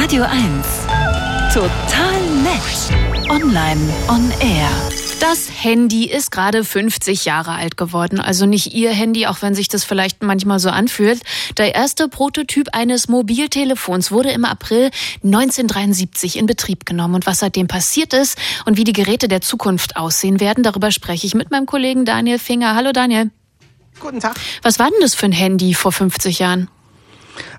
Radio 1. Total nett. Online on air. Das Handy ist gerade 50 Jahre alt geworden. Also nicht Ihr Handy, auch wenn sich das vielleicht manchmal so anfühlt. Der erste Prototyp eines Mobiltelefons wurde im April 1973 in Betrieb genommen. Und was seitdem passiert ist und wie die Geräte der Zukunft aussehen werden, darüber spreche ich mit meinem Kollegen Daniel Finger. Hallo Daniel. Guten Tag. Was war denn das für ein Handy vor 50 Jahren?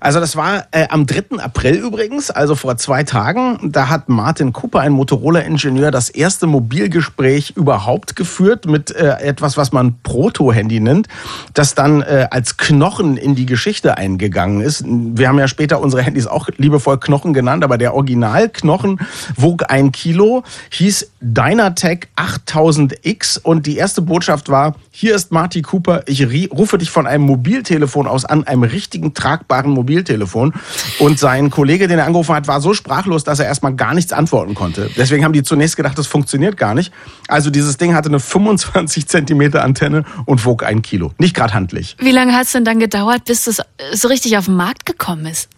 Also das war äh, am 3. April übrigens, also vor zwei Tagen. Da hat Martin Cooper, ein Motorola-Ingenieur, das erste Mobilgespräch überhaupt geführt mit äh, etwas, was man Proto-Handy nennt, das dann äh, als Knochen in die Geschichte eingegangen ist. Wir haben ja später unsere Handys auch liebevoll Knochen genannt, aber der Originalknochen wog ein Kilo, hieß Dynatec 8000X und die erste Botschaft war, hier ist Marty Cooper, ich rufe dich von einem Mobiltelefon aus an, einem richtigen tragbaren Mobiltelefon. Und sein Kollege, den er angerufen hat, war so sprachlos, dass er erstmal gar nichts antworten konnte. Deswegen haben die zunächst gedacht, das funktioniert gar nicht. Also dieses Ding hatte eine 25 Zentimeter Antenne und wog ein Kilo. Nicht gerade handlich. Wie lange hat es denn dann gedauert, bis das so richtig auf den Markt gekommen ist?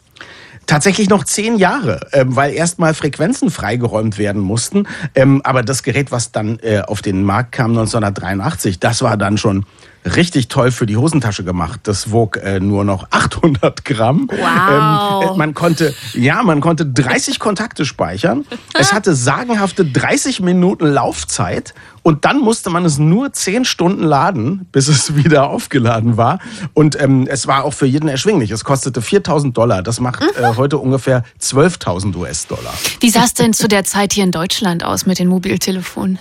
Tatsächlich noch zehn Jahre, ähm, weil erstmal Frequenzen freigeräumt werden mussten. Ähm, aber das Gerät, was dann äh, auf den Markt kam 1983, das war dann schon richtig toll für die Hosentasche gemacht. Das wog äh, nur noch 800 Gramm. Wow. Ähm, man konnte, ja, man konnte 30 Kontakte speichern. Es hatte sagenhafte 30 Minuten Laufzeit und dann musste man es nur 10 Stunden laden, bis es wieder aufgeladen war. Und ähm, es war auch für jeden erschwinglich. Es kostete 4000 Dollar. Das macht äh, heute ungefähr 12.000 US-Dollar. Wie sah es denn zu der Zeit hier in Deutschland aus mit den Mobiltelefonen?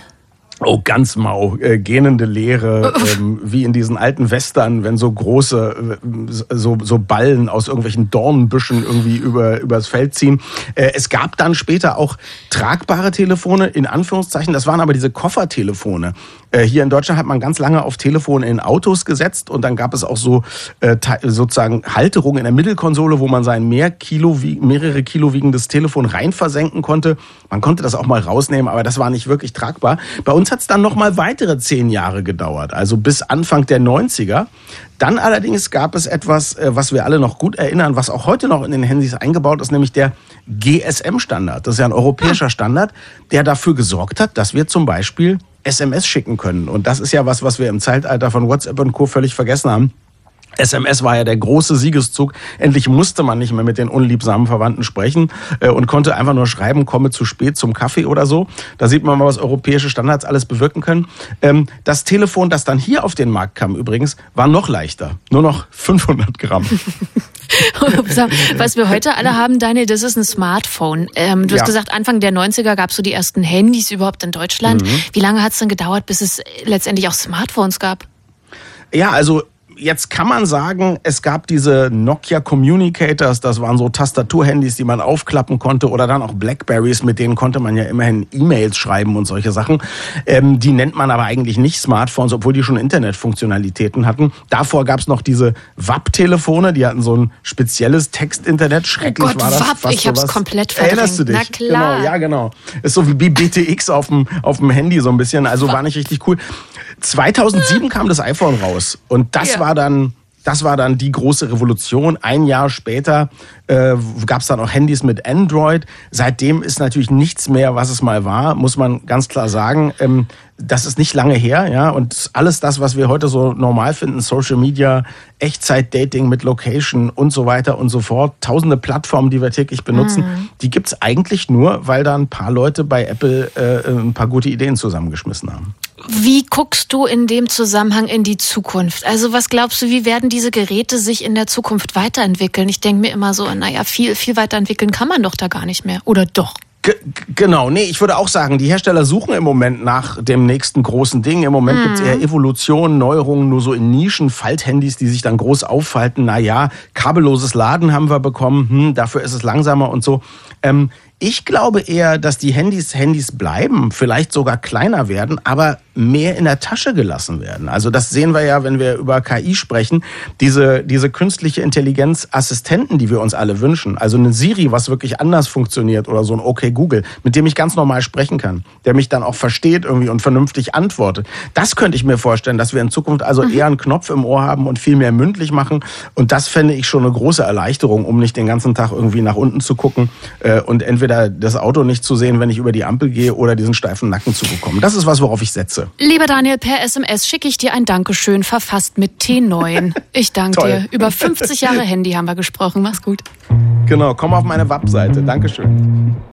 Oh, ganz mau. Äh, gähnende Leere, ähm, wie in diesen alten Western, wenn so große, äh, so, so Ballen aus irgendwelchen Dornenbüschen irgendwie über, übers Feld ziehen. Äh, es gab dann später auch tragbare Telefone, in Anführungszeichen. Das waren aber diese Koffertelefone. Äh, hier in Deutschland hat man ganz lange auf Telefone in Autos gesetzt und dann gab es auch so äh, sozusagen Halterungen in der Mittelkonsole, wo man sein mehr Kilo, mehrere Kilo wiegendes Telefon rein versenken konnte. Man konnte das auch mal rausnehmen, aber das war nicht wirklich tragbar. Bei uns hat es dann noch mal weitere zehn Jahre gedauert, also bis Anfang der 90er. Dann allerdings gab es etwas, äh, was wir alle noch gut erinnern, was auch heute noch in den Handys eingebaut ist, nämlich der GSM-Standard. Das ist ja ein europäischer Standard, der dafür gesorgt hat, dass wir zum Beispiel SMS schicken können. Und das ist ja was, was wir im Zeitalter von WhatsApp und Co. völlig vergessen haben. SMS war ja der große Siegeszug. Endlich musste man nicht mehr mit den unliebsamen Verwandten sprechen äh, und konnte einfach nur schreiben, komme zu spät zum Kaffee oder so. Da sieht man mal, was europäische Standards alles bewirken können. Ähm, das Telefon, das dann hier auf den Markt kam übrigens, war noch leichter. Nur noch 500 Gramm. was wir heute alle haben, Daniel, das ist ein Smartphone. Ähm, du hast gesagt, Anfang der 90er gab es so die ersten Handys überhaupt in Deutschland. Mhm. Wie lange hat es denn gedauert, bis es letztendlich auch Smartphones gab? Ja, also jetzt kann man sagen, es gab diese Nokia Communicators, das waren so Tastaturhandys, die man aufklappen konnte, oder dann auch Blackberries, mit denen konnte man ja immerhin E-Mails schreiben und solche Sachen. Ähm, die nennt man aber eigentlich nicht Smartphones, obwohl die schon Internetfunktionalitäten hatten. Davor gab es noch diese WAP-Telefone, die hatten so ein spezielles Text-Internet. Schrecklich oh Gott, war das. WAP, ich hab's komplett verdrängt. Erinnerst du dich? Na klar. Genau, ja, genau. Ist so wie BTX auf dem, auf dem Handy so ein bisschen. Also war nicht richtig cool. 2007 kam das iPhone raus und das ja. war dann das war dann die große Revolution. Ein Jahr später äh, gab es dann auch Handys mit Android. Seitdem ist natürlich nichts mehr, was es mal war, muss man ganz klar sagen. Ähm, das ist nicht lange her, ja. Und alles das, was wir heute so normal finden, Social Media, Echtzeit-Dating mit Location und so weiter und so fort, tausende Plattformen, die wir täglich benutzen, mhm. die gibt's eigentlich nur, weil da ein paar Leute bei Apple äh, ein paar gute Ideen zusammengeschmissen haben. Wie guckst du in dem Zusammenhang in die Zukunft? Also was glaubst du, wie werden diese Geräte sich in der Zukunft weiterentwickeln? Ich denke mir immer so, naja, viel, viel weiterentwickeln kann man doch da gar nicht mehr. Oder doch? G genau, nee, ich würde auch sagen, die Hersteller suchen im Moment nach dem nächsten großen Ding. Im Moment mhm. gibt es eher Evolution, Neuerungen, nur so in Nischen, Falthandys, die sich dann groß auffalten. Naja, kabelloses Laden haben wir bekommen, hm, dafür ist es langsamer und so. Ähm, Ich glaube eher, dass die Handys Handys bleiben, vielleicht sogar kleiner werden, aber mehr in der Tasche gelassen werden. Also das sehen wir ja, wenn wir über KI sprechen, diese, diese künstliche Intelligenz-Assistenten, die wir uns alle wünschen. Also eine Siri, was wirklich anders funktioniert oder so ein Okay Google, mit dem ich ganz normal sprechen kann, der mich dann auch versteht irgendwie und vernünftig antwortet. Das könnte ich mir vorstellen, dass wir in Zukunft also mhm. eher einen Knopf im Ohr haben und viel mehr mündlich machen. Und das fände ich schon eine große Erleichterung, um nicht den ganzen Tag irgendwie nach unten zu gucken äh, und entweder das Auto nicht zu sehen, wenn ich über die Ampel gehe oder diesen steifen Nacken zu bekommen. Das ist was, worauf ich setze. Lieber Daniel, per SMS schicke ich dir ein Dankeschön verfasst mit T9. Ich danke dir. Über 50 Jahre Handy haben wir gesprochen. Mach's gut. Genau, komm auf meine Webseite. Dankeschön.